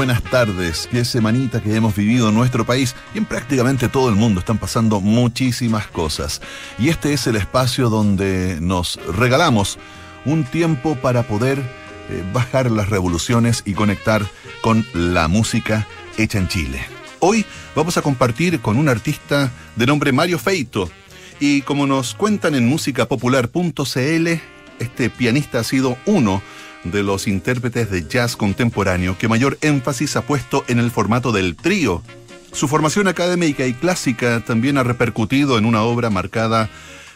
buenas tardes. Qué semanita que hemos vivido en nuestro país y en prácticamente todo el mundo están pasando muchísimas cosas. Y este es el espacio donde nos regalamos un tiempo para poder eh, bajar las revoluciones y conectar con la música hecha en Chile. Hoy vamos a compartir con un artista de nombre Mario Feito. Y como nos cuentan en musicapopular.cl, este pianista ha sido uno de los intérpretes de jazz contemporáneo que mayor énfasis ha puesto en el formato del trío. Su formación académica y clásica también ha repercutido en una obra marcada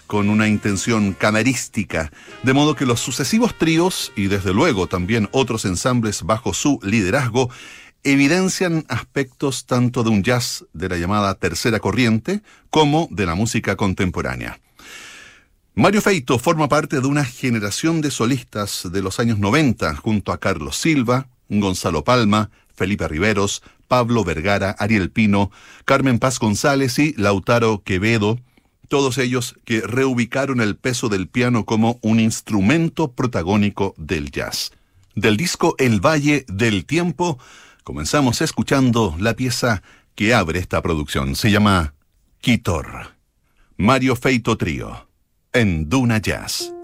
con una intención camerística, de modo que los sucesivos tríos y desde luego también otros ensambles bajo su liderazgo evidencian aspectos tanto de un jazz de la llamada tercera corriente como de la música contemporánea. Mario Feito forma parte de una generación de solistas de los años 90 junto a Carlos Silva, Gonzalo Palma, Felipe Riveros, Pablo Vergara, Ariel Pino, Carmen Paz González y Lautaro Quevedo, todos ellos que reubicaron el peso del piano como un instrumento protagónico del jazz. Del disco El Valle del Tiempo, comenzamos escuchando la pieza que abre esta producción. Se llama Quitor. Mario Feito Trío en Duna Jazz.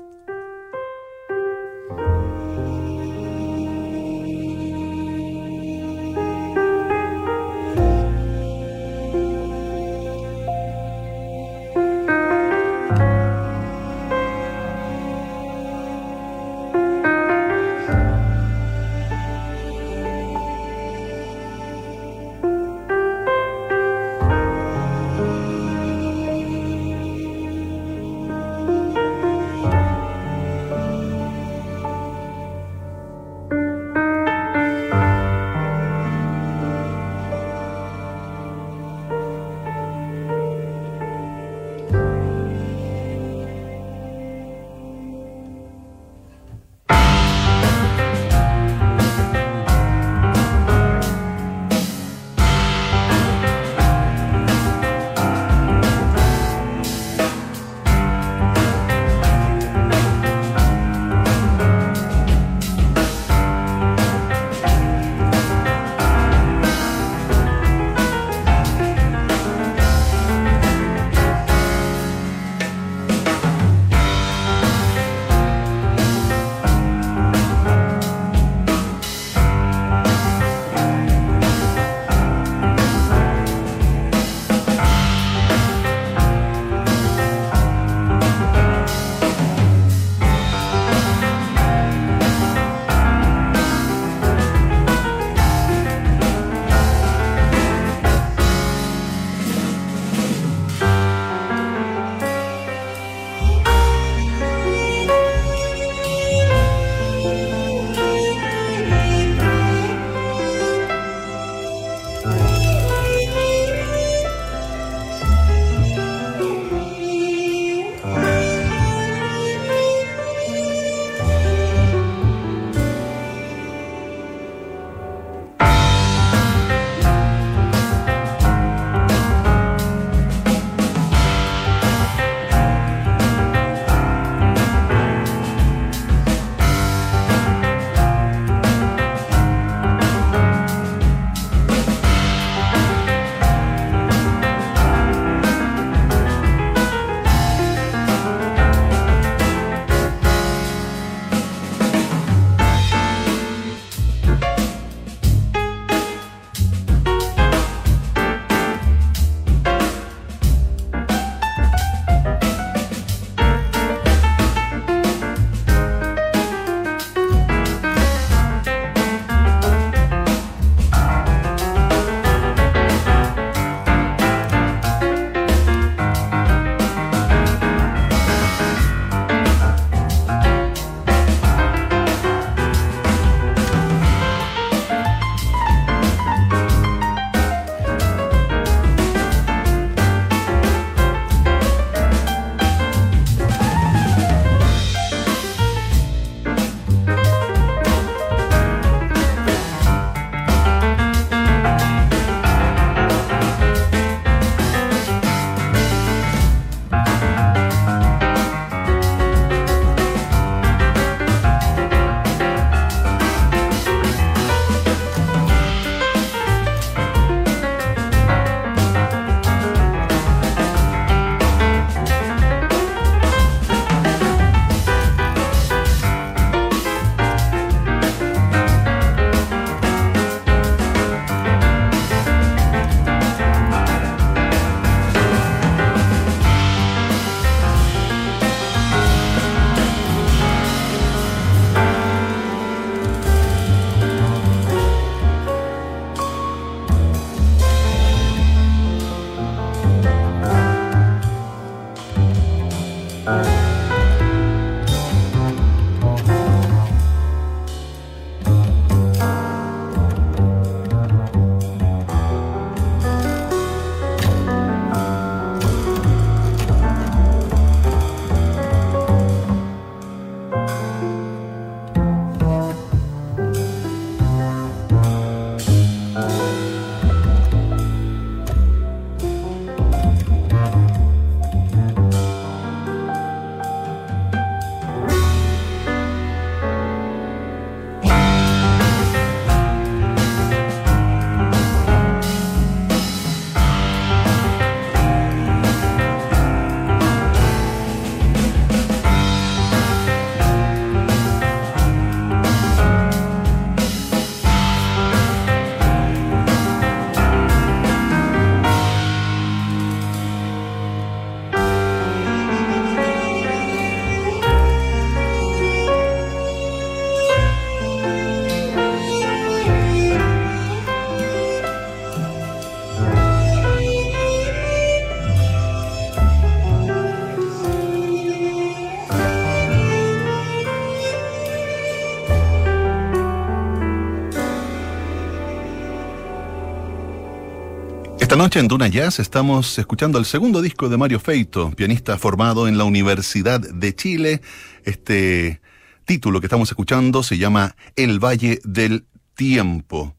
Noche en Duna Jazz estamos escuchando el segundo disco de Mario Feito, pianista formado en la Universidad de Chile. Este título que estamos escuchando se llama El Valle del Tiempo.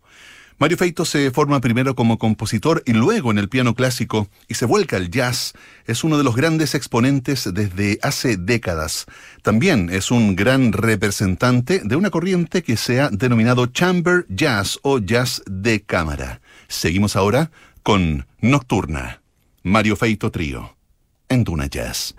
Mario Feito se forma primero como compositor y luego en el piano clásico y se vuelca al jazz. Es uno de los grandes exponentes desde hace décadas. También es un gran representante de una corriente que se ha denominado chamber jazz o jazz de cámara. Seguimos ahora con Nocturna, Mario Feito Trío, en Duna Jazz.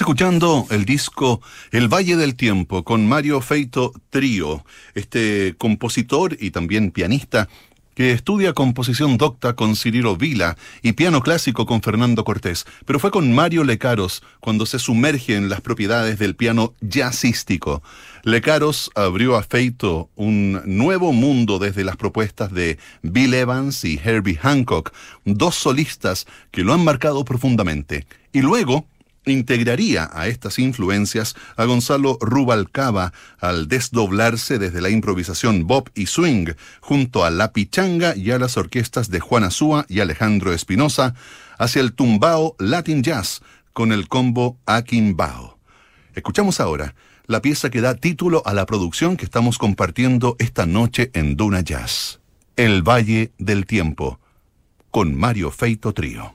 Escuchando el disco El Valle del Tiempo con Mario Feito Trío, este compositor y también pianista que estudia composición docta con Cirilo Vila y piano clásico con Fernando Cortés, pero fue con Mario Lecaros cuando se sumerge en las propiedades del piano jazzístico. Lecaros abrió a Feito un nuevo mundo desde las propuestas de Bill Evans y Herbie Hancock, dos solistas que lo han marcado profundamente. Y luego integraría a estas influencias a Gonzalo Rubalcaba al desdoblarse desde la improvisación bop y swing junto a la pichanga y a las orquestas de Juan Azúa y Alejandro Espinosa hacia el tumbao Latin Jazz con el combo Akinbao. Escuchamos ahora la pieza que da título a la producción que estamos compartiendo esta noche en Duna Jazz, El Valle del Tiempo, con Mario Feito Trío.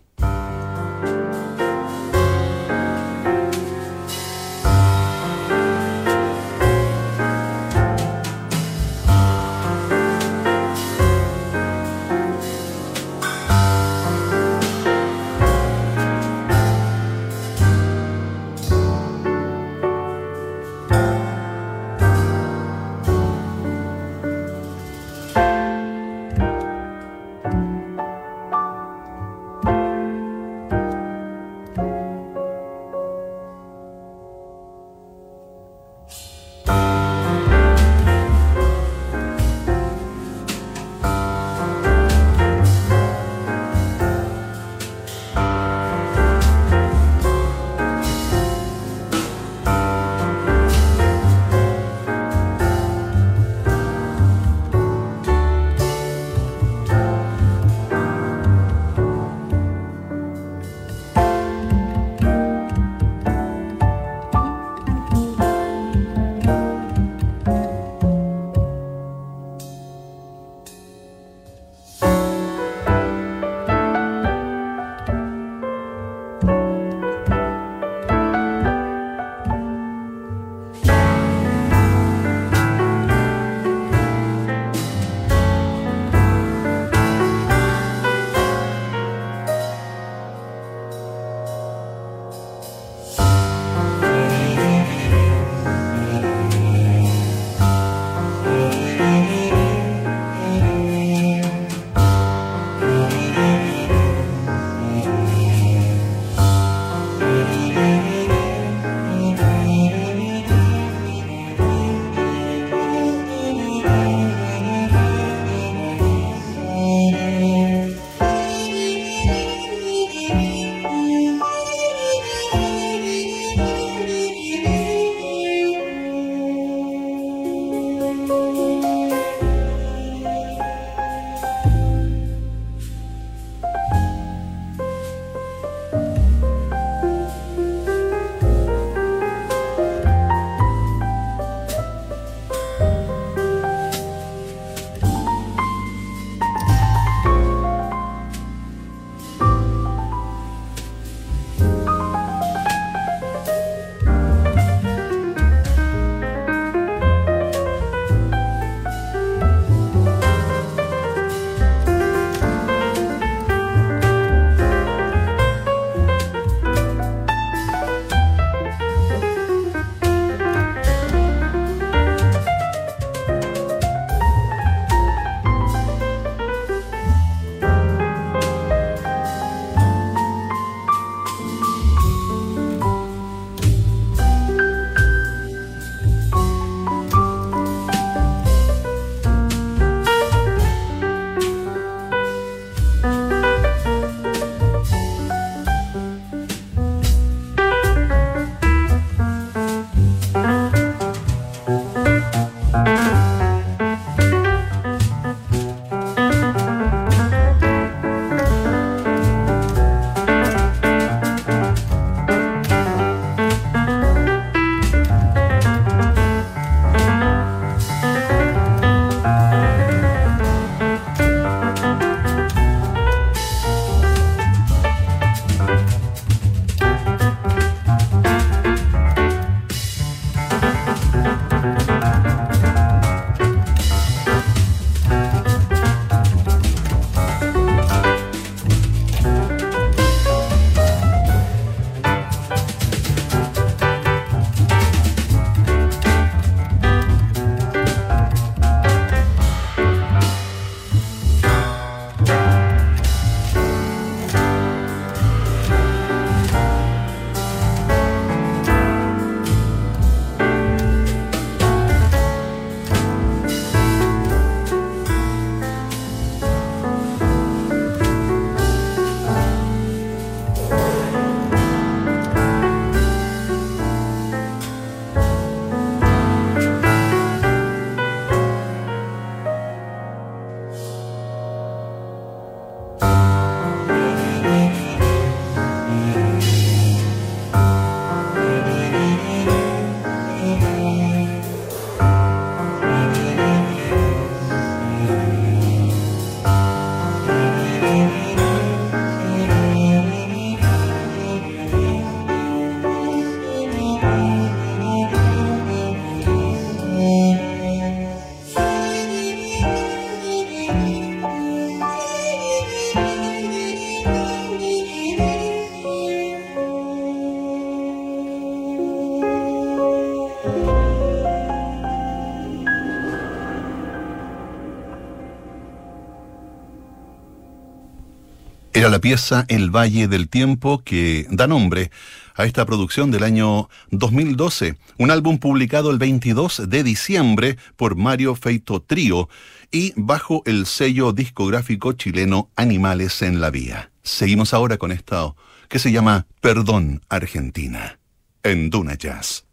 La pieza El Valle del Tiempo que da nombre a esta producción del año 2012, un álbum publicado el 22 de diciembre por Mario Feito Trío y bajo el sello discográfico chileno Animales en la Vía. Seguimos ahora con esto que se llama Perdón Argentina en Duna Jazz.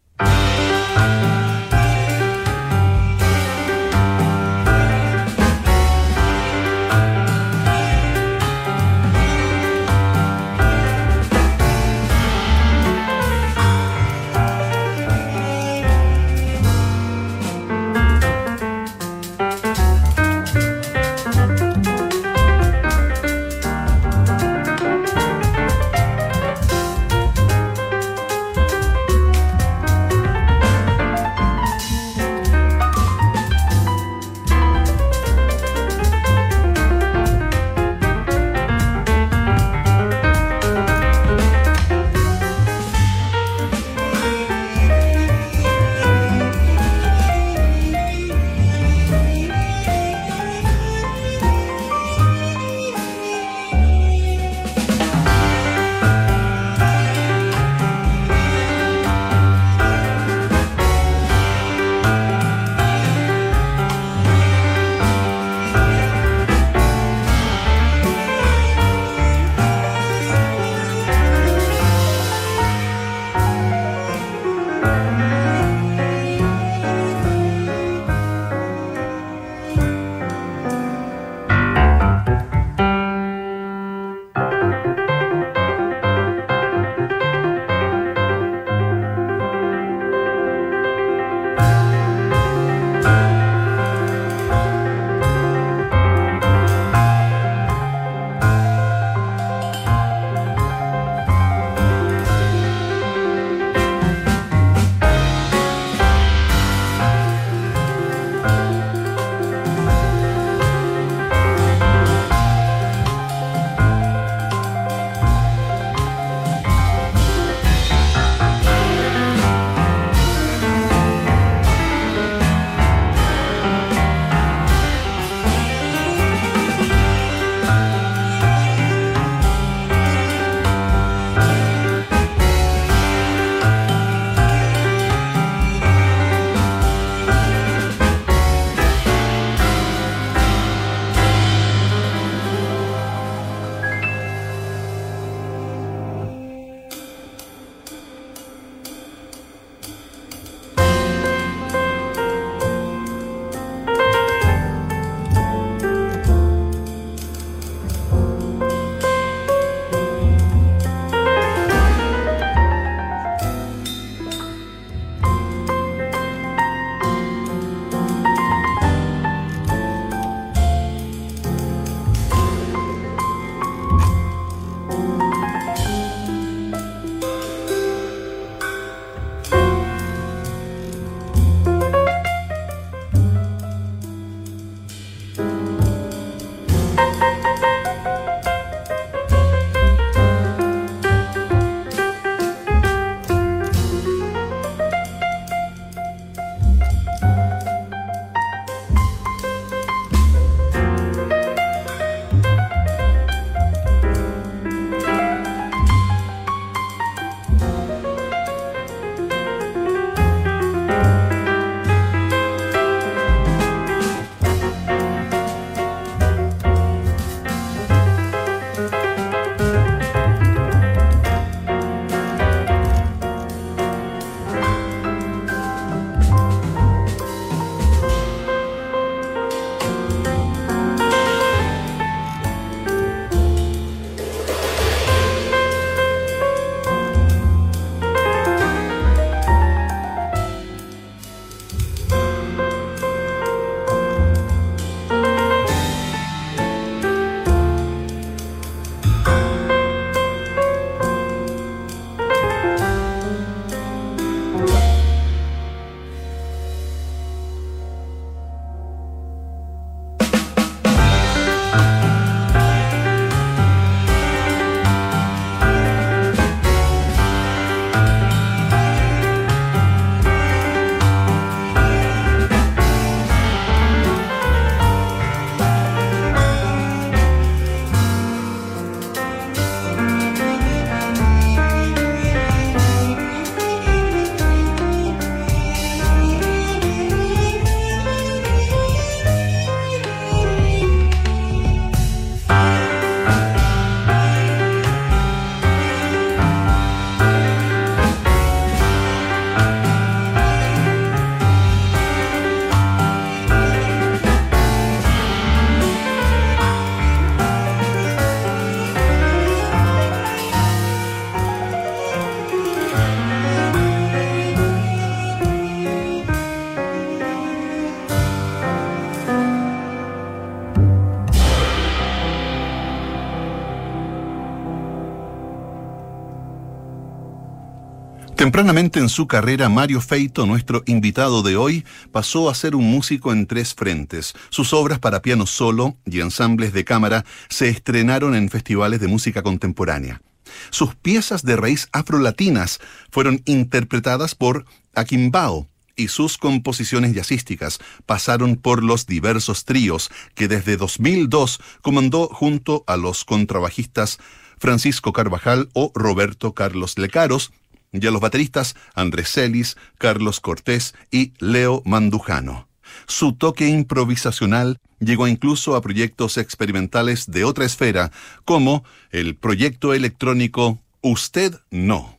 Tempranamente en su carrera, Mario Feito, nuestro invitado de hoy, pasó a ser un músico en tres frentes. Sus obras para piano solo y ensambles de cámara se estrenaron en festivales de música contemporánea. Sus piezas de raíz afrolatinas fueron interpretadas por Aquimbao, y sus composiciones jazzísticas pasaron por los diversos tríos que desde 2002 comandó junto a los contrabajistas Francisco Carvajal o Roberto Carlos Lecaros, y a los bateristas Andrés Celis, Carlos Cortés y Leo Mandujano. Su toque improvisacional llegó incluso a proyectos experimentales de otra esfera, como el proyecto electrónico Usted No.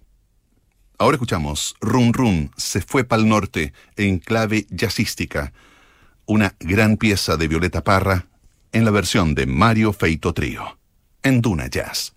Ahora escuchamos Run Run se fue pa'l norte en clave jazzística, una gran pieza de Violeta Parra en la versión de Mario Feito Trío, en Duna Jazz.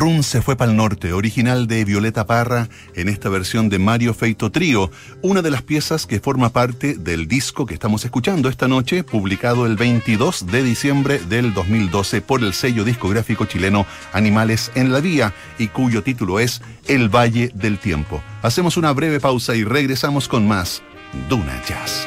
Run se fue para el norte, original de Violeta Parra, en esta versión de Mario Feito Trío, una de las piezas que forma parte del disco que estamos escuchando esta noche, publicado el 22 de diciembre del 2012 por el sello discográfico chileno Animales en la Vía y cuyo título es El Valle del Tiempo. Hacemos una breve pausa y regresamos con más Duna Jazz.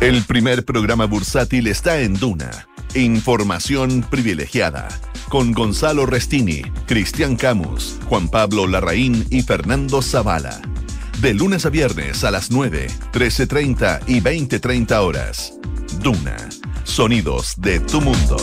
El primer programa bursátil está en Duna. Información privilegiada. Con Gonzalo Restini, Cristian Camus, Juan Pablo Larraín y Fernando Zavala. De lunes a viernes a las 9, 13.30 y 20.30 horas. Duna. Sonidos de tu mundo.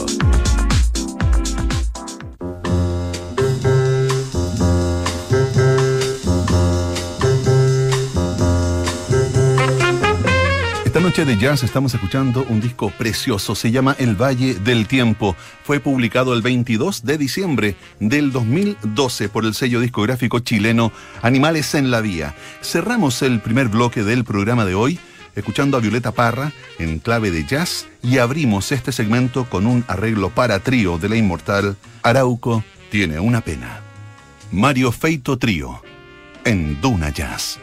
Noche de jazz estamos escuchando un disco precioso, se llama El Valle del Tiempo. Fue publicado el 22 de diciembre del 2012 por el sello discográfico chileno Animales en la Vía. Cerramos el primer bloque del programa de hoy escuchando a Violeta Parra en clave de jazz y abrimos este segmento con un arreglo para trío de la inmortal Arauco tiene una pena. Mario Feito Trío en Duna Jazz.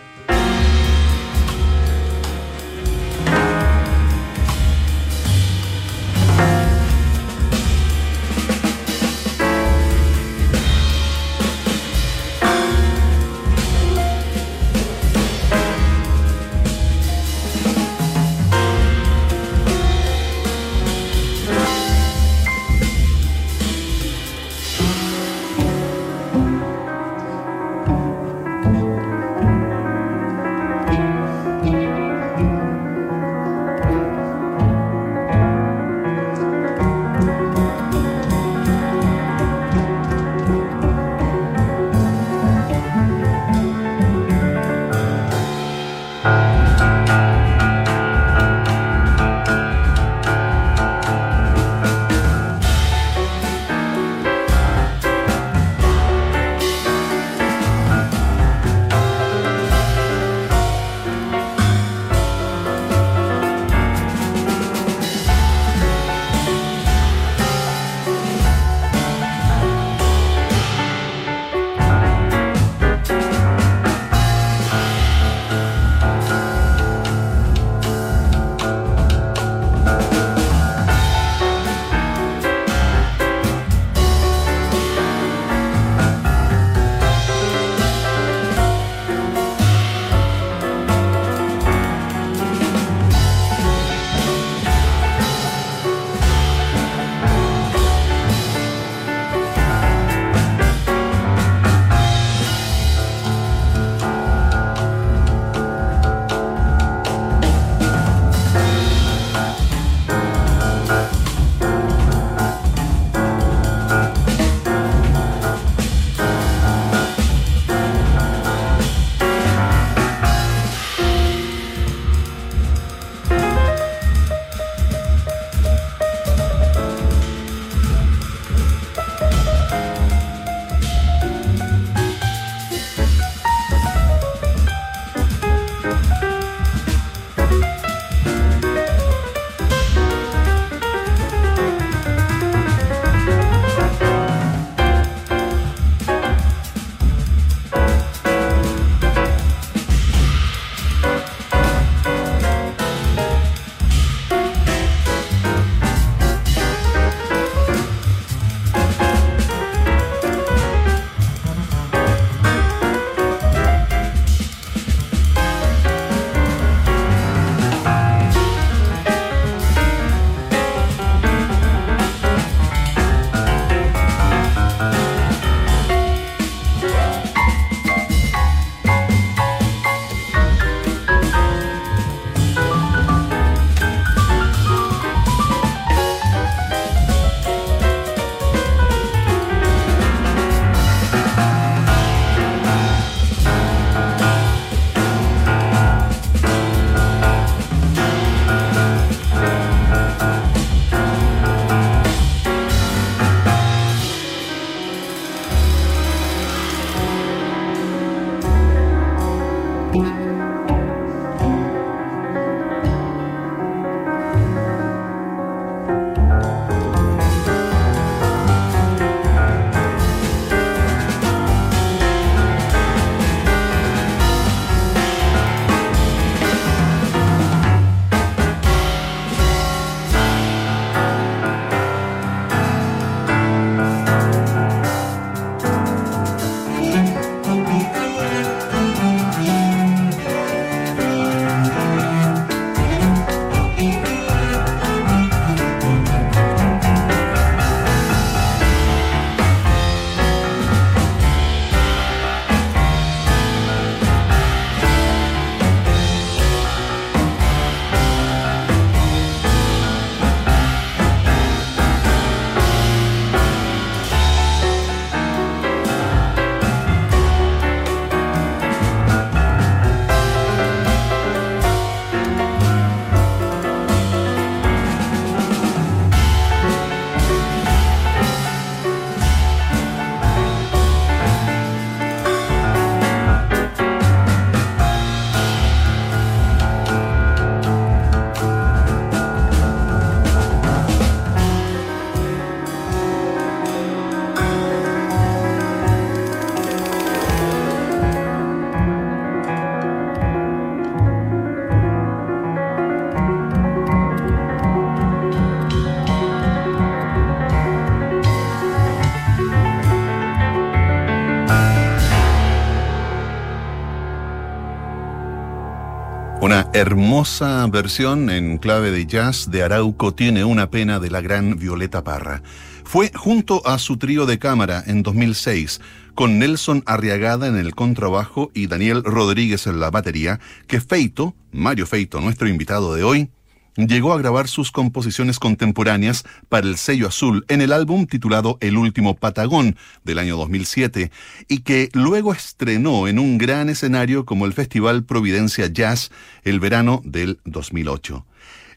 Hermosa versión en clave de jazz de Arauco tiene una pena de la gran Violeta Parra. Fue junto a su trío de cámara en 2006, con Nelson Arriagada en el contrabajo y Daniel Rodríguez en la batería, que Feito, Mario Feito, nuestro invitado de hoy, llegó a grabar sus composiciones contemporáneas para el sello azul en el álbum titulado El último Patagón del año 2007 y que luego estrenó en un gran escenario como el Festival Providencia Jazz el verano del 2008.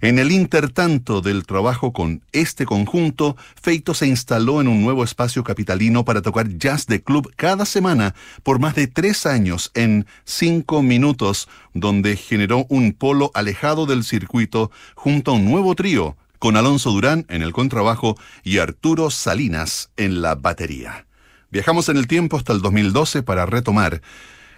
En el intertanto del trabajo con este conjunto, Feito se instaló en un nuevo espacio capitalino para tocar jazz de club cada semana por más de tres años en cinco minutos, donde generó un polo alejado del circuito junto a un nuevo trío, con Alonso Durán en el contrabajo y Arturo Salinas en la batería. Viajamos en el tiempo hasta el 2012 para retomar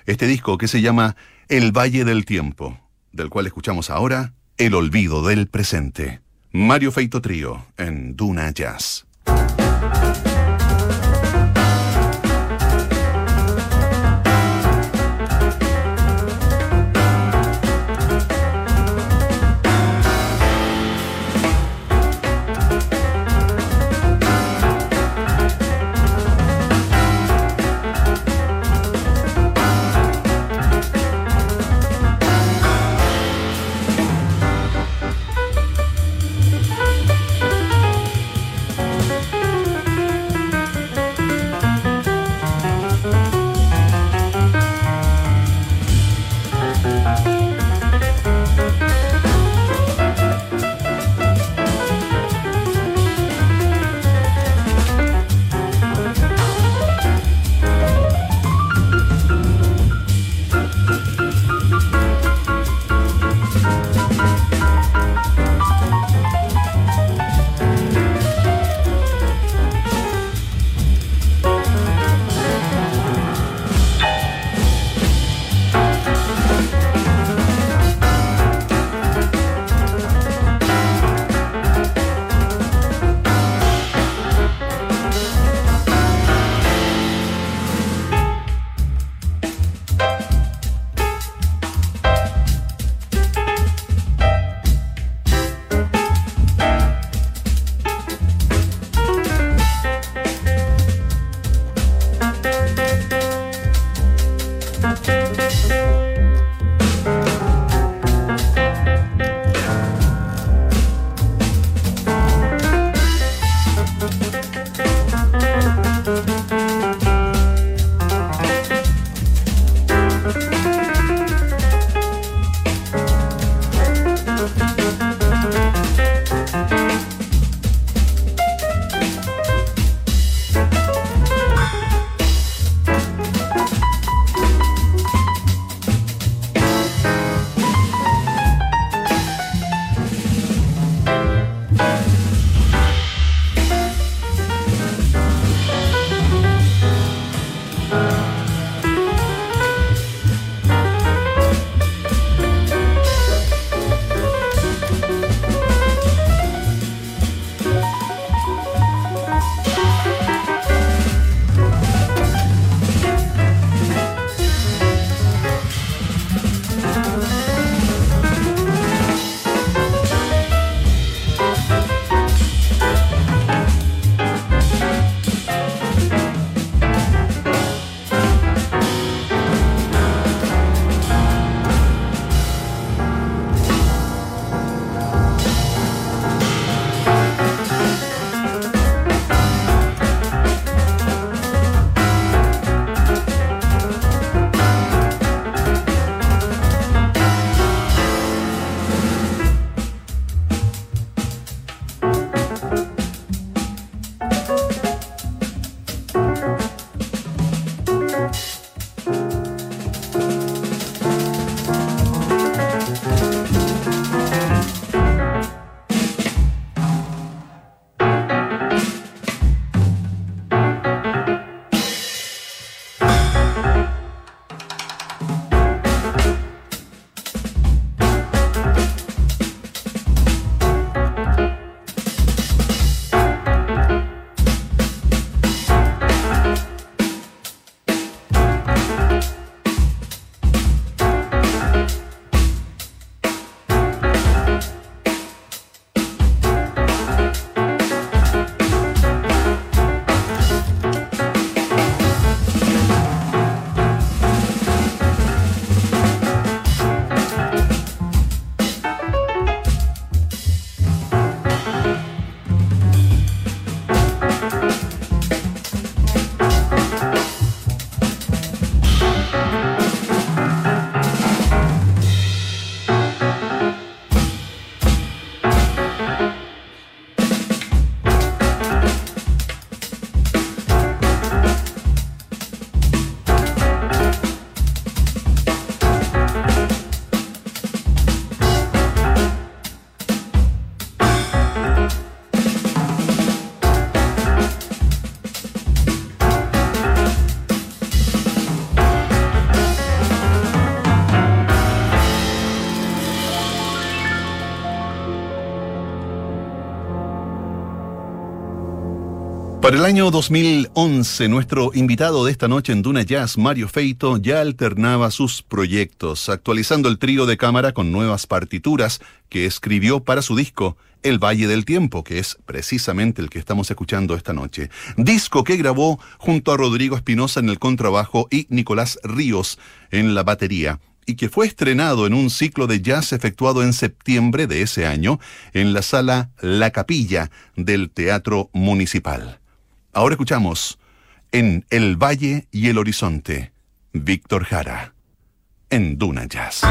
este disco que se llama El Valle del Tiempo, del cual escuchamos ahora el olvido del presente. Mario Feito Trío en Duna Jazz. Para el año 2011, nuestro invitado de esta noche en Duna Jazz, Mario Feito, ya alternaba sus proyectos, actualizando el trío de cámara con nuevas partituras que escribió para su disco El Valle del Tiempo, que es precisamente el que estamos escuchando esta noche. Disco que grabó junto a Rodrigo Espinosa en el contrabajo y Nicolás Ríos en la batería y que fue estrenado en un ciclo de jazz efectuado en septiembre de ese año en la sala La Capilla del Teatro Municipal. Ahora escuchamos en El Valle y el Horizonte, Víctor Jara, en Duna Jazz.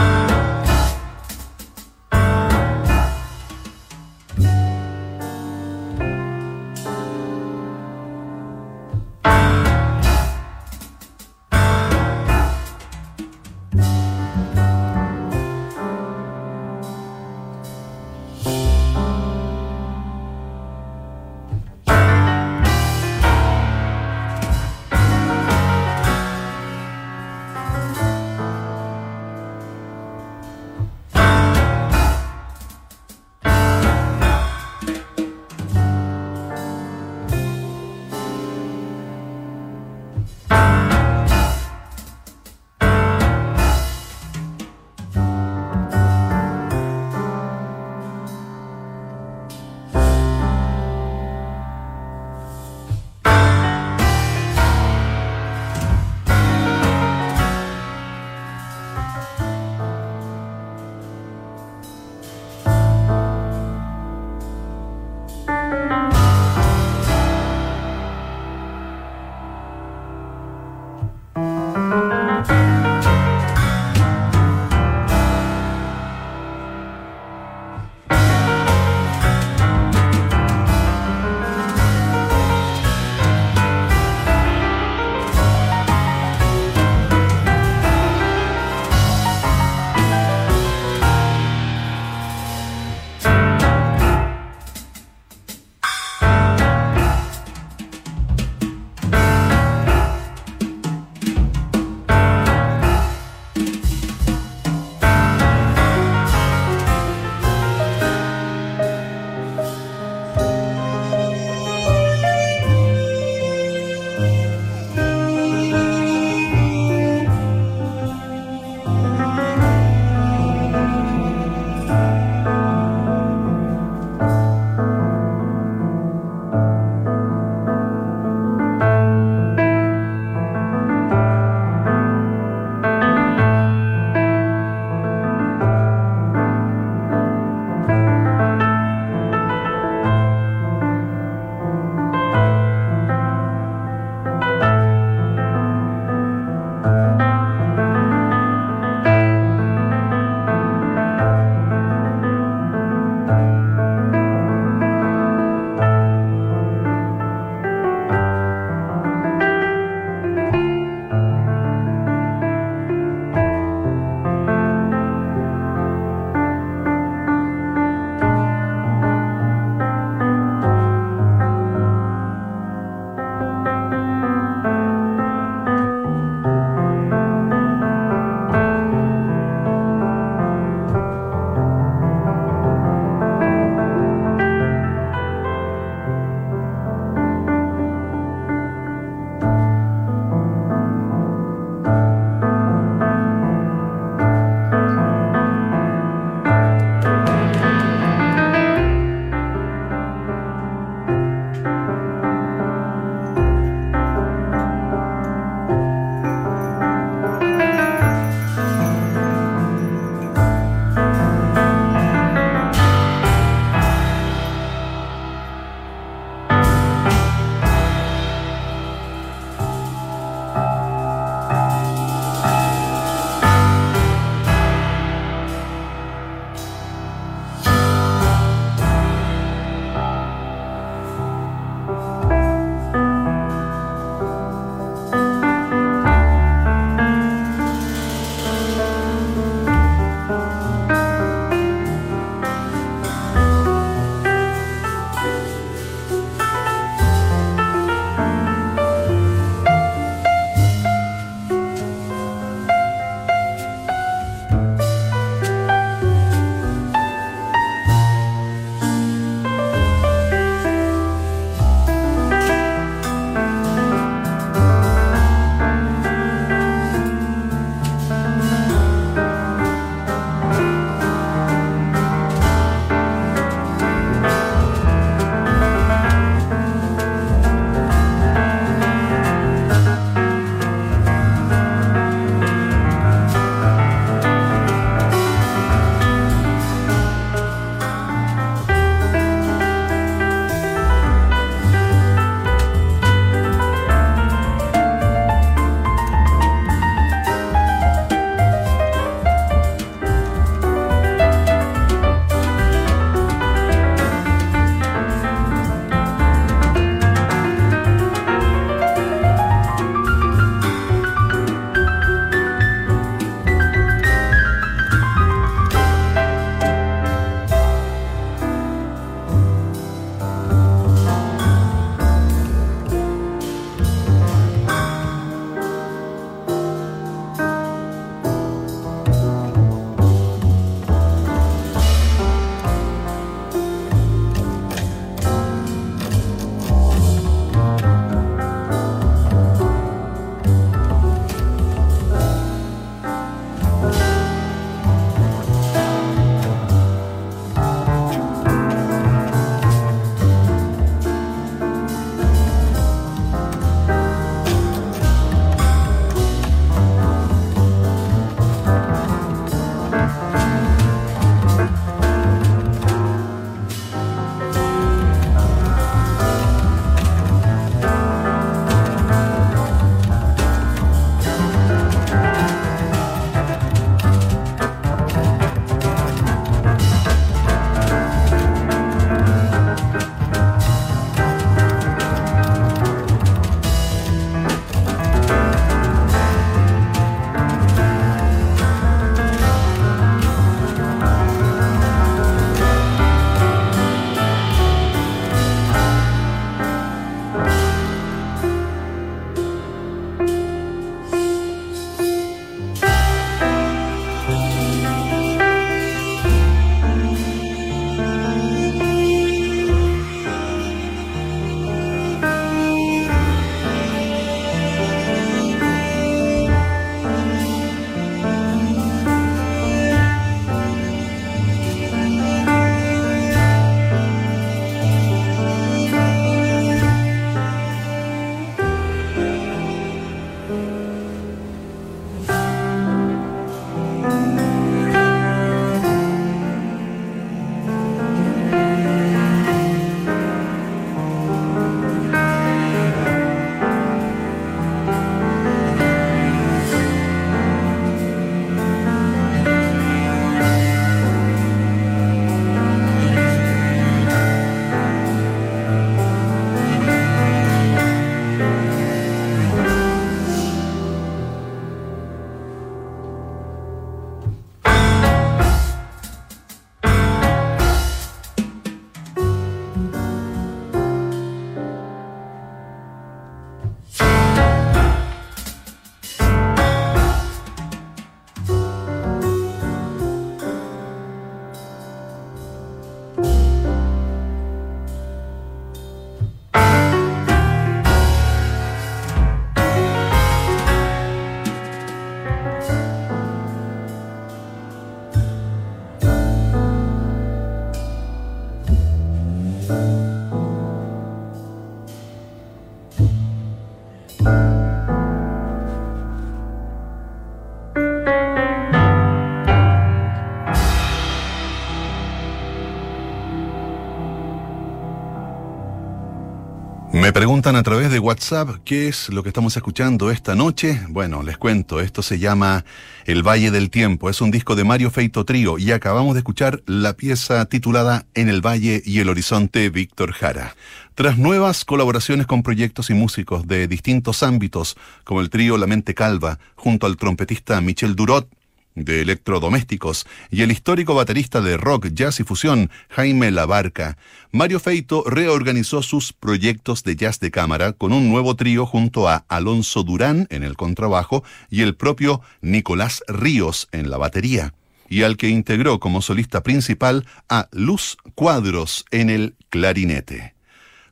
A través de WhatsApp qué es lo que estamos escuchando esta noche. Bueno, les cuento, esto se llama El Valle del Tiempo. Es un disco de Mario Feito Trío y acabamos de escuchar la pieza titulada En el Valle y el Horizonte Víctor Jara. Tras nuevas colaboraciones con proyectos y músicos de distintos ámbitos, como el trío La Mente Calva, junto al trompetista Michel Durot, de electrodomésticos y el histórico baterista de rock, jazz y fusión, Jaime Labarca, Mario Feito reorganizó sus proyectos de jazz de cámara con un nuevo trío junto a Alonso Durán en el contrabajo y el propio Nicolás Ríos en la batería, y al que integró como solista principal a Luz Cuadros en el clarinete.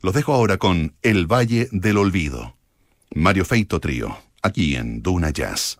Los dejo ahora con El Valle del Olvido. Mario Feito Trío, aquí en Duna Jazz.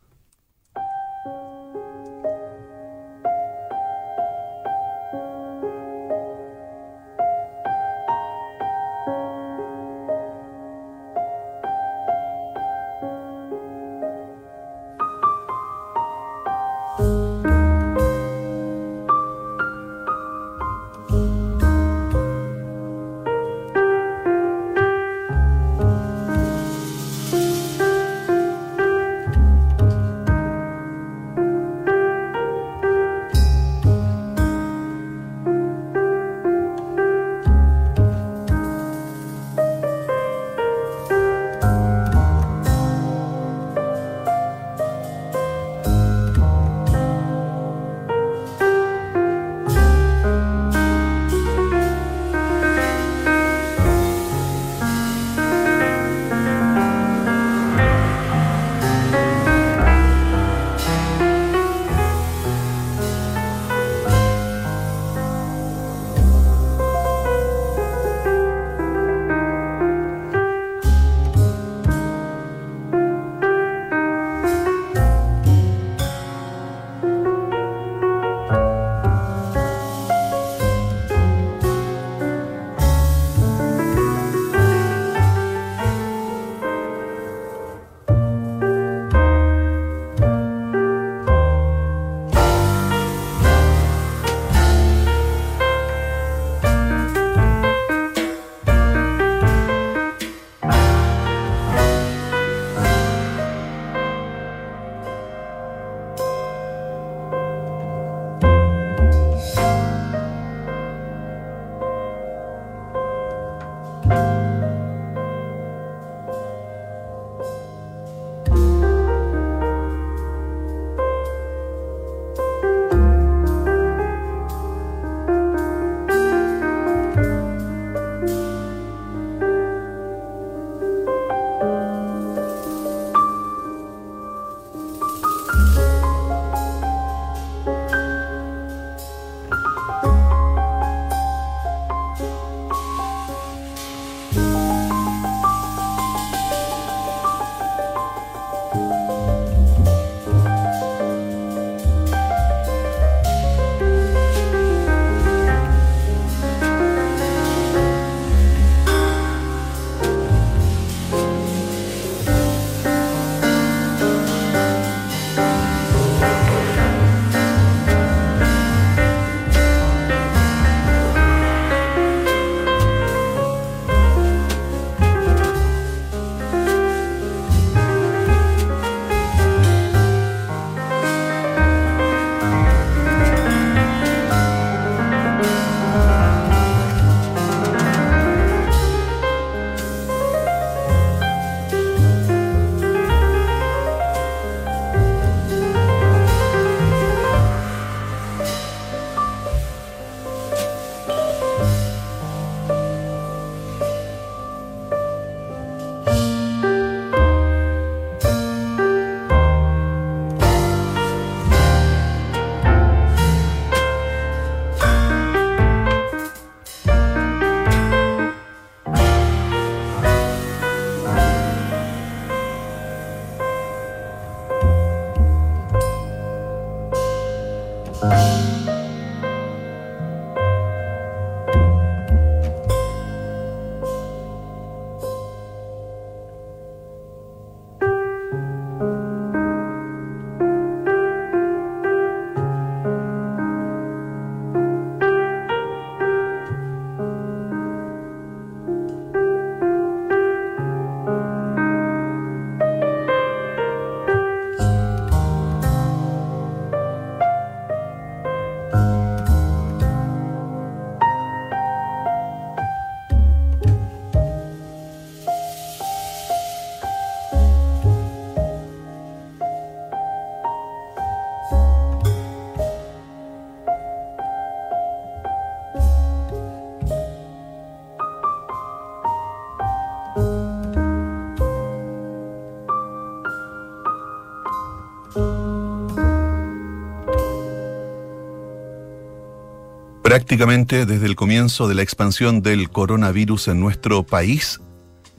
Prácticamente desde el comienzo de la expansión del coronavirus en nuestro país,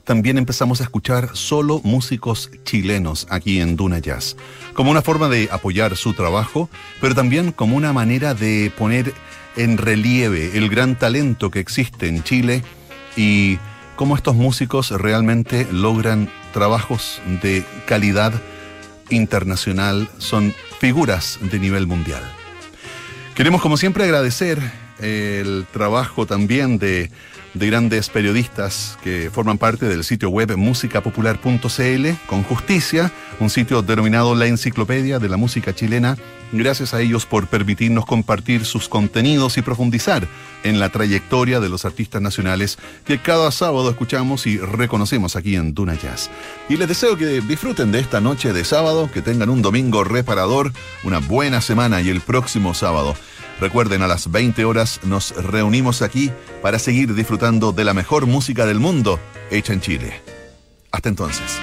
también empezamos a escuchar solo músicos chilenos aquí en Duna Jazz, como una forma de apoyar su trabajo, pero también como una manera de poner en relieve el gran talento que existe en Chile y cómo estos músicos realmente logran trabajos de calidad internacional, son figuras de nivel mundial. Queremos como siempre agradecer el trabajo también de de grandes periodistas que forman parte del sitio web musicapopular.cl con justicia, un sitio denominado la enciclopedia de la música chilena. Gracias a ellos por permitirnos compartir sus contenidos y profundizar en la trayectoria de los artistas nacionales que cada sábado escuchamos y reconocemos aquí en Duna Jazz. Y les deseo que disfruten de esta noche de sábado, que tengan un domingo reparador, una buena semana y el próximo sábado Recuerden, a las 20 horas nos reunimos aquí para seguir disfrutando de la mejor música del mundo hecha en Chile. Hasta entonces.